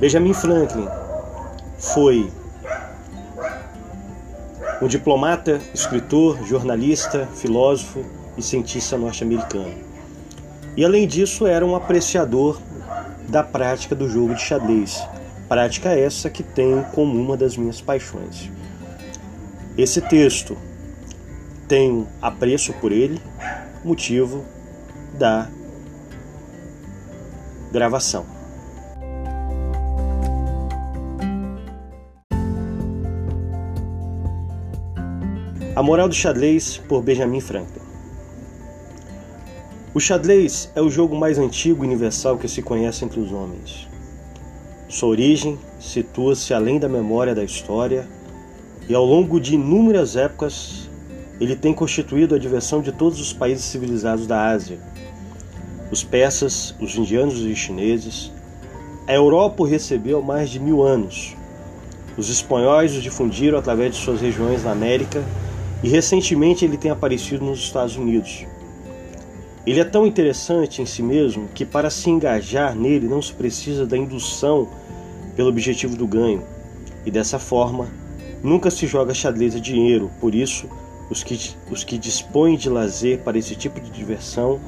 Benjamin Franklin foi um diplomata, escritor, jornalista, filósofo e cientista norte-americano. E além disso, era um apreciador da prática do jogo de xadrez, prática essa que tenho como uma das minhas paixões. Esse texto tenho apreço por ele, motivo da gravação. A Moral do Xadrez por Benjamin Franklin. O xadrez é o jogo mais antigo e universal que se conhece entre os homens. Sua origem situa-se além da memória da história e ao longo de inúmeras épocas ele tem constituído a diversão de todos os países civilizados da Ásia. Os persas, os indianos e os chineses. A Europa o recebeu há mais de mil anos. Os espanhóis o difundiram através de suas regiões na América e recentemente ele tem aparecido nos Estados Unidos. Ele é tão interessante em si mesmo que para se engajar nele não se precisa da indução pelo objetivo do ganho. E dessa forma, nunca se joga xadrez a dinheiro, por isso os que, os que dispõem de lazer para esse tipo de diversão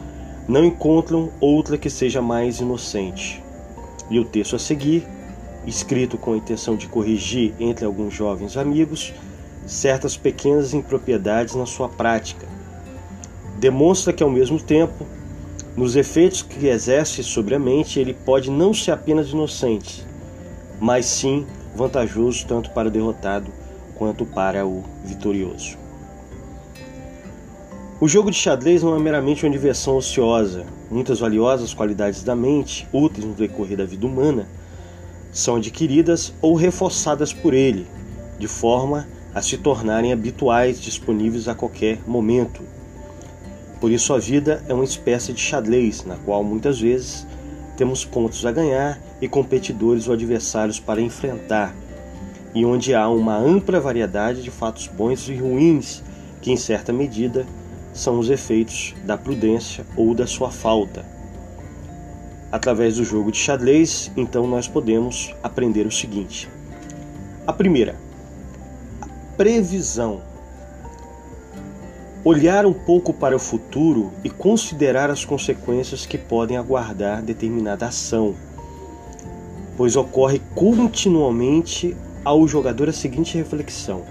não encontram outra que seja mais inocente. E o texto a seguir, escrito com a intenção de corrigir entre alguns jovens amigos certas pequenas impropriedades na sua prática, demonstra que ao mesmo tempo, nos efeitos que exerce sobre a mente, ele pode não ser apenas inocente, mas sim vantajoso tanto para o derrotado quanto para o vitorioso. O jogo de xadrez não é meramente uma diversão ociosa. Muitas valiosas qualidades da mente, úteis no decorrer da vida humana, são adquiridas ou reforçadas por ele, de forma a se tornarem habituais, disponíveis a qualquer momento. Por isso, a vida é uma espécie de xadrez, na qual muitas vezes temos pontos a ganhar e competidores ou adversários para enfrentar, e onde há uma ampla variedade de fatos bons e ruins que, em certa medida, são os efeitos da prudência ou da sua falta. Através do jogo de xadrez, então nós podemos aprender o seguinte: a primeira, previsão. Olhar um pouco para o futuro e considerar as consequências que podem aguardar determinada ação, pois ocorre continuamente ao jogador a seguinte reflexão: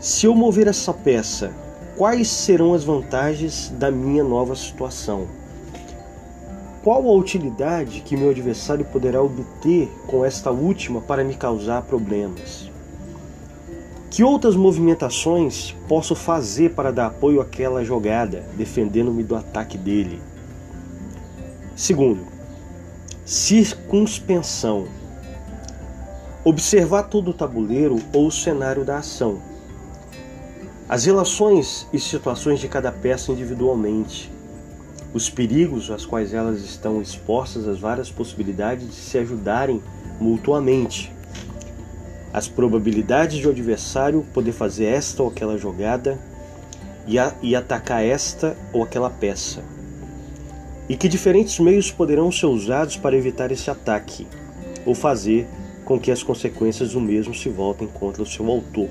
se eu mover essa peça Quais serão as vantagens da minha nova situação? Qual a utilidade que meu adversário poderá obter com esta última para me causar problemas? Que outras movimentações posso fazer para dar apoio àquela jogada, defendendo-me do ataque dele? Segundo, circunspensão. Observar todo o tabuleiro ou o cenário da ação as relações e situações de cada peça individualmente, os perigos aos quais elas estão expostas, as várias possibilidades de se ajudarem mutuamente, as probabilidades de o adversário poder fazer esta ou aquela jogada e, a, e atacar esta ou aquela peça, e que diferentes meios poderão ser usados para evitar esse ataque ou fazer com que as consequências do mesmo se voltem contra o seu autor.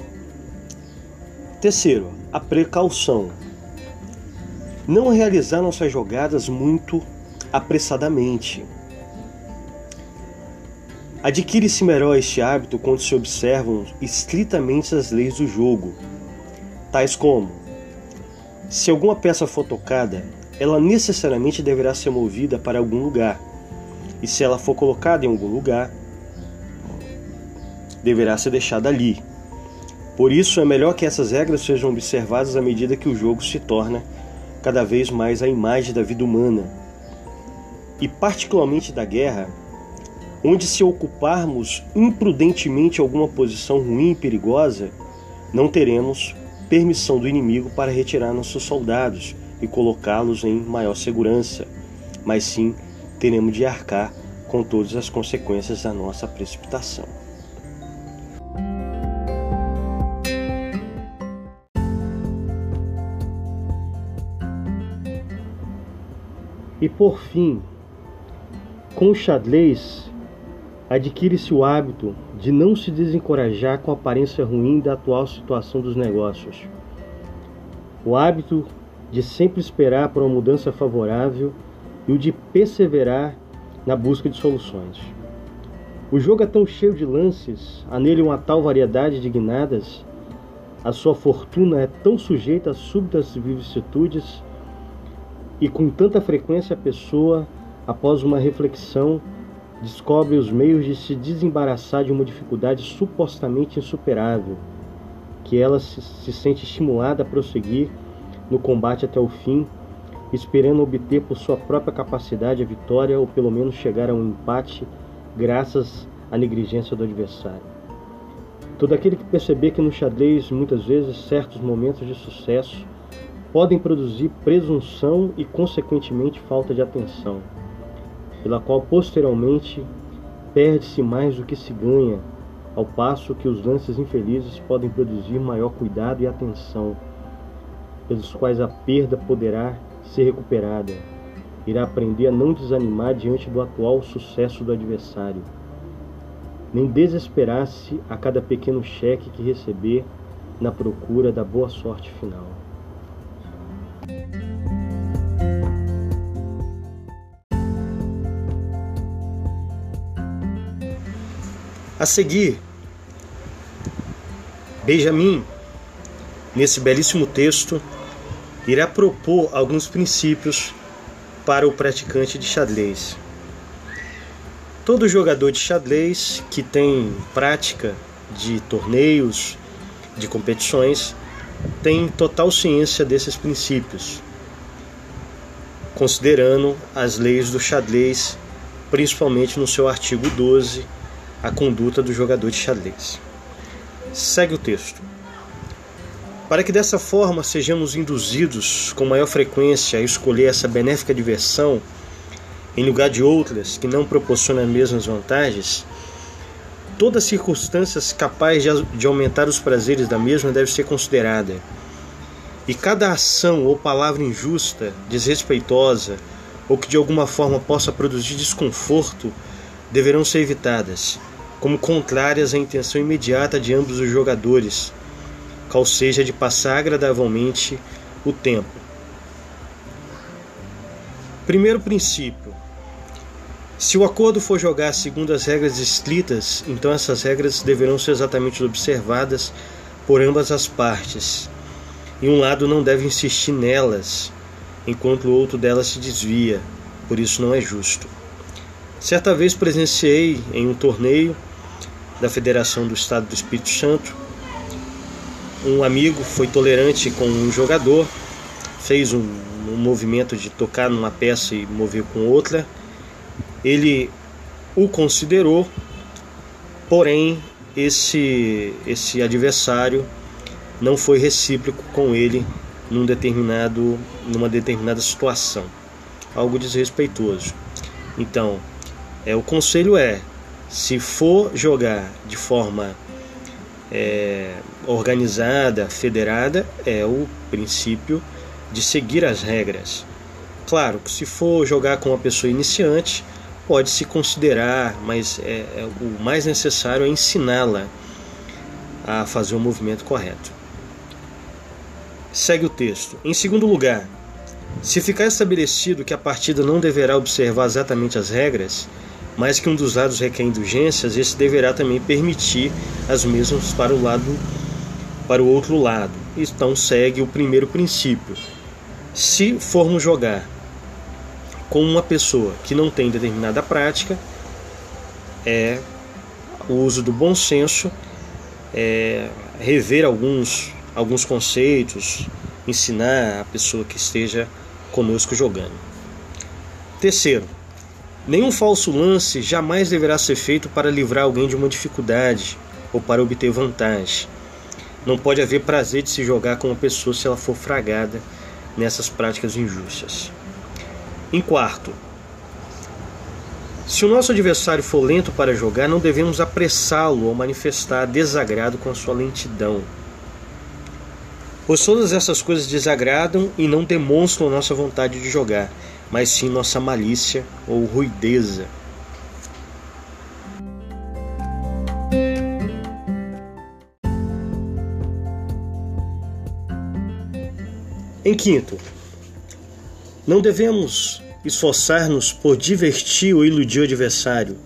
Terceiro, a precaução. Não realizar nossas jogadas muito apressadamente. Adquire-se melhor este hábito quando se observam estritamente as leis do jogo, tais como: se alguma peça for tocada, ela necessariamente deverá ser movida para algum lugar, e se ela for colocada em algum lugar, deverá ser deixada ali. Por isso, é melhor que essas regras sejam observadas à medida que o jogo se torna cada vez mais a imagem da vida humana. E, particularmente da guerra, onde, se ocuparmos imprudentemente alguma posição ruim e perigosa, não teremos permissão do inimigo para retirar nossos soldados e colocá-los em maior segurança, mas sim teremos de arcar com todas as consequências da nossa precipitação. E por fim, com o xadrez, adquire-se o hábito de não se desencorajar com a aparência ruim da atual situação dos negócios. O hábito de sempre esperar por uma mudança favorável e o de perseverar na busca de soluções. O jogo é tão cheio de lances, há nele uma tal variedade de guinadas, a sua fortuna é tão sujeita a súbitas vicissitudes, e com tanta frequência a pessoa, após uma reflexão, descobre os meios de se desembaraçar de uma dificuldade supostamente insuperável, que ela se, se sente estimulada a prosseguir no combate até o fim, esperando obter por sua própria capacidade a vitória ou pelo menos chegar a um empate graças à negligência do adversário. Todo aquele que perceber que no xadrez muitas vezes certos momentos de sucesso podem produzir presunção e consequentemente falta de atenção, pela qual posteriormente perde-se mais do que se ganha, ao passo que os lances infelizes podem produzir maior cuidado e atenção, pelos quais a perda poderá ser recuperada irá aprender a não desanimar diante do atual sucesso do adversário, nem desesperar-se a cada pequeno cheque que receber na procura da boa sorte final. A seguir, Benjamin, nesse belíssimo texto, irá propor alguns princípios para o praticante de xadrez. Todo jogador de xadrez que tem prática de torneios, de competições, tem total ciência desses princípios, considerando as leis do xadrez, principalmente no seu artigo 12, a conduta do jogador de xadrez. Segue o texto. Para que dessa forma sejamos induzidos com maior frequência a escolher essa benéfica diversão em lugar de outras que não proporcionam as mesmas vantagens, todas as circunstâncias capazes de aumentar os prazeres da mesma deve ser considerada. E cada ação ou palavra injusta, desrespeitosa ou que de alguma forma possa produzir desconforto deverão ser evitadas, como contrárias à intenção imediata de ambos os jogadores qual seja de passar agradavelmente o tempo. Primeiro princípio: se o acordo for jogar segundo as regras escritas, então essas regras deverão ser exatamente observadas por ambas as partes, e um lado não deve insistir nelas, enquanto o outro delas se desvia, por isso não é justo. Certa vez presenciei em um torneio da Federação do Estado do Espírito Santo um amigo foi tolerante com um jogador, fez um, um movimento de tocar numa peça e mover com outra. Ele o considerou, porém esse esse adversário não foi recíproco com ele num determinado numa determinada situação, algo desrespeitoso. Então, é o conselho é, se for jogar de forma é, organizada, federada, é o princípio de seguir as regras. Claro que se for jogar com uma pessoa iniciante, pode se considerar, mas é, é, o mais necessário é ensiná-la a fazer o movimento correto. Segue o texto. Em segundo lugar, se ficar estabelecido que a partida não deverá observar exatamente as regras, mas que um dos lados requer indulgências, esse deverá também permitir as mesmas para o lado para o outro lado. Então segue o primeiro princípio. Se formos jogar com uma pessoa que não tem determinada prática, é o uso do bom senso, é rever alguns, alguns conceitos, ensinar a pessoa que esteja conosco jogando. Terceiro, Nenhum falso lance jamais deverá ser feito para livrar alguém de uma dificuldade ou para obter vantagem. Não pode haver prazer de se jogar com uma pessoa se ela for fragada nessas práticas injustas. Em quarto, se o nosso adversário for lento para jogar, não devemos apressá-lo ou manifestar desagrado com a sua lentidão. Pois todas essas coisas desagradam e não demonstram nossa vontade de jogar mas sim nossa malícia ou ruideza. Em quinto, não devemos esforçar-nos por divertir ou iludir o adversário,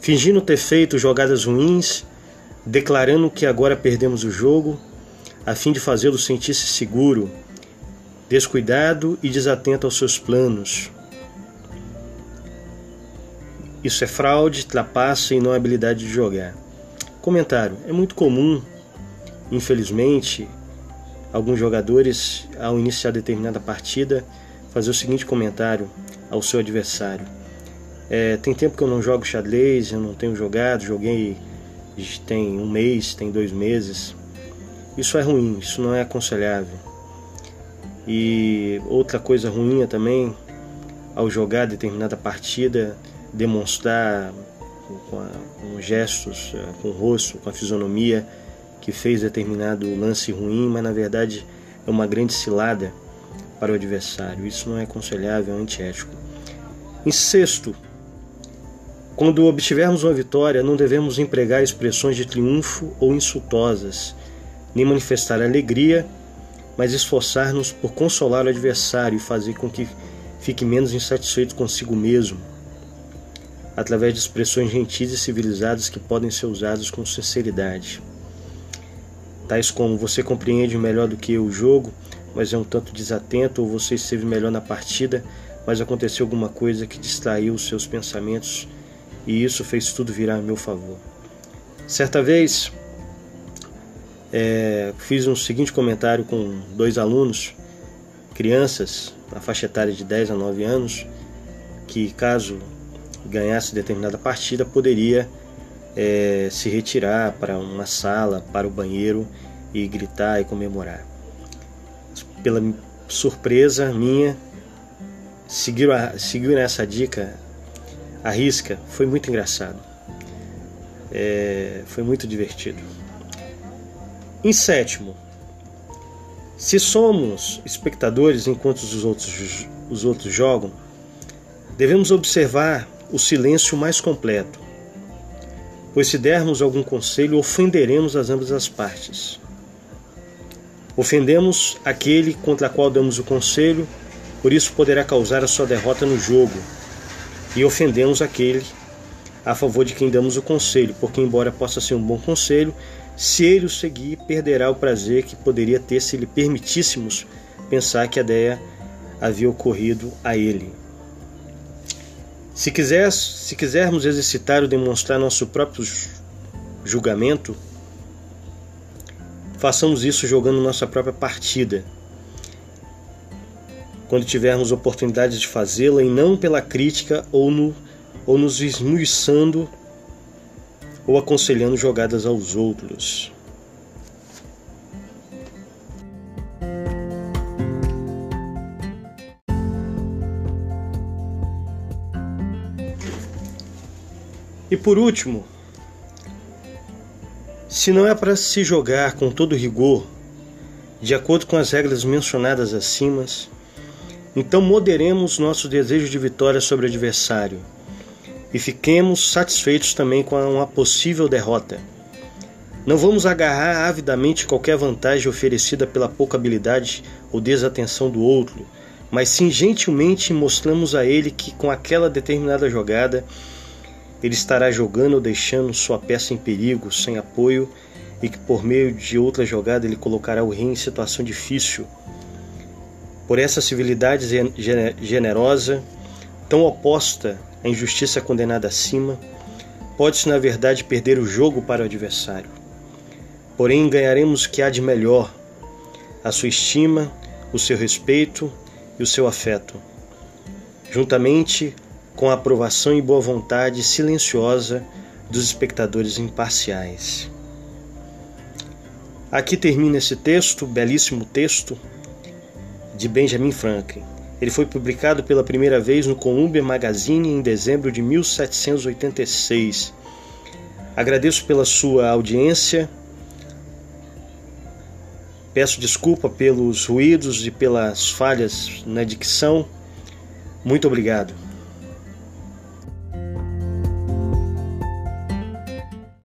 fingindo ter feito jogadas ruins, declarando que agora perdemos o jogo, a fim de fazê-lo sentir-se seguro descuidado e desatento aos seus planos. Isso é fraude, trapaça e não habilidade de jogar. Comentário: é muito comum, infelizmente, alguns jogadores, ao iniciar determinada partida, fazer o seguinte comentário ao seu adversário: é, Tem tempo que eu não jogo xadrez, eu não tenho jogado, joguei tem um mês, tem dois meses. Isso é ruim, isso não é aconselhável. E outra coisa ruim também, ao jogar determinada partida, demonstrar com, a, com gestos, é, com o rosto, com a fisionomia que fez determinado lance ruim, mas na verdade é uma grande cilada para o adversário. Isso não é aconselhável, é antiético. Em sexto, quando obtivermos uma vitória, não devemos empregar expressões de triunfo ou insultosas, nem manifestar alegria, mas esforçar-nos por consolar o adversário e fazer com que fique menos insatisfeito consigo mesmo, através de expressões gentis e civilizadas que podem ser usadas com sinceridade. Tais como você compreende melhor do que eu o jogo, mas é um tanto desatento, ou você esteve melhor na partida, mas aconteceu alguma coisa que distraiu os seus pensamentos e isso fez tudo virar a meu favor. Certa vez, é, fiz um seguinte comentário com dois alunos, crianças, na faixa etária de 10 a 9 anos, que caso ganhasse determinada partida, poderia é, se retirar para uma sala, para o banheiro e gritar e comemorar pela surpresa minha, seguiram, a, essa dica à risca. Foi muito engraçado. É, foi muito divertido. Em sétimo, se somos espectadores enquanto os outros, os outros jogam, devemos observar o silêncio mais completo, pois se dermos algum conselho, ofenderemos as ambas as partes. Ofendemos aquele contra qual damos o conselho, por isso poderá causar a sua derrota no jogo. E ofendemos aquele a favor de quem damos o conselho, porque, embora possa ser um bom conselho, se ele o seguir, perderá o prazer que poderia ter se lhe permitíssemos pensar que a ideia havia ocorrido a ele. Se, quiser, se quisermos exercitar ou demonstrar nosso próprio julgamento, façamos isso jogando nossa própria partida. Quando tivermos oportunidade de fazê-la e não pela crítica ou, no, ou nos esmuiçando ou aconselhando jogadas aos outros. E por último, se não é para se jogar com todo rigor, de acordo com as regras mencionadas acima, então moderemos nosso desejo de vitória sobre o adversário e fiquemos satisfeitos também com uma possível derrota. Não vamos agarrar avidamente qualquer vantagem oferecida pela pouca habilidade ou desatenção do outro, mas sim gentilmente mostramos a ele que com aquela determinada jogada ele estará jogando ou deixando sua peça em perigo, sem apoio, e que por meio de outra jogada ele colocará o rei em situação difícil. Por essa civilidade generosa, tão oposta à injustiça condenada acima, pode-se na verdade perder o jogo para o adversário. Porém, ganharemos o que há de melhor: a sua estima, o seu respeito e o seu afeto. Juntamente com a aprovação e boa vontade silenciosa dos espectadores imparciais. Aqui termina esse texto, belíssimo texto, de Benjamin Franklin. Ele foi publicado pela primeira vez no Columbia Magazine em dezembro de 1786. Agradeço pela sua audiência. Peço desculpa pelos ruídos e pelas falhas na dicção. Muito obrigado.